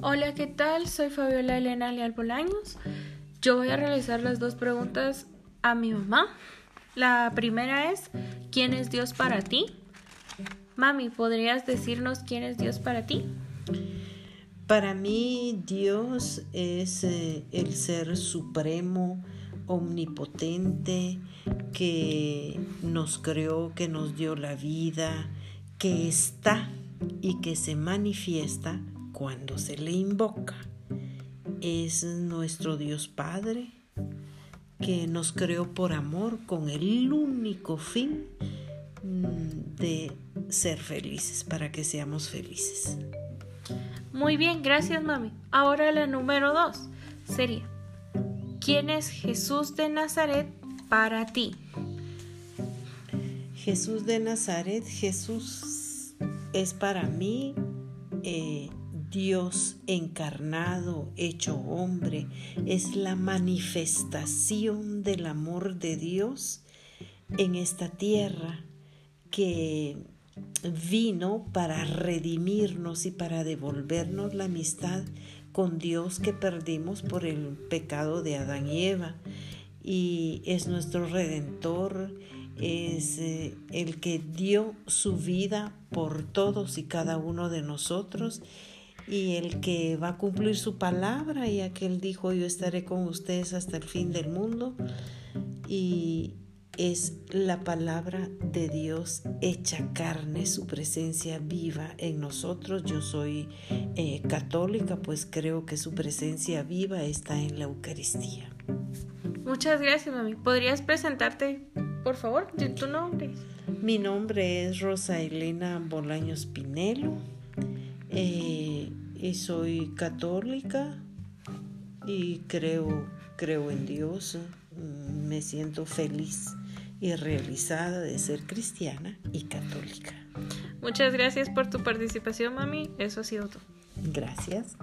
Hola, ¿qué tal? Soy Fabiola Elena Leal Bolaños. Yo voy a realizar las dos preguntas a mi mamá. La primera es, ¿quién es Dios para ti? Mami, ¿podrías decirnos quién es Dios para ti? Para mí Dios es eh, el ser supremo, omnipotente, que nos creó, que nos dio la vida, que está y que se manifiesta cuando se le invoca. Es nuestro Dios Padre que nos creó por amor con el único fin mm, de ser felices, para que seamos felices. Muy bien, gracias mami. Ahora la número dos sería, ¿quién es Jesús de Nazaret para ti? Jesús de Nazaret, Jesús es para mí eh, Dios encarnado, hecho hombre, es la manifestación del amor de Dios en esta tierra que vino para redimirnos y para devolvernos la amistad con Dios que perdimos por el pecado de Adán y Eva. Y es nuestro redentor, es eh, el que dio su vida por todos y cada uno de nosotros y el que va a cumplir su palabra, y aquel dijo, yo estaré con ustedes hasta el fin del mundo. Y es la palabra de Dios hecha carne, su presencia viva en nosotros. Yo soy eh, católica, pues creo que su presencia viva está en la Eucaristía. Muchas gracias, mami. ¿Podrías presentarte, por favor, tu nombre? Mi nombre es Rosa Elena Bolaños Pinelo. Eh, y soy católica y creo, creo en Dios. Me siento feliz y realizada de ser cristiana y católica. Muchas gracias por tu participación, mami. Eso ha sido todo. Gracias.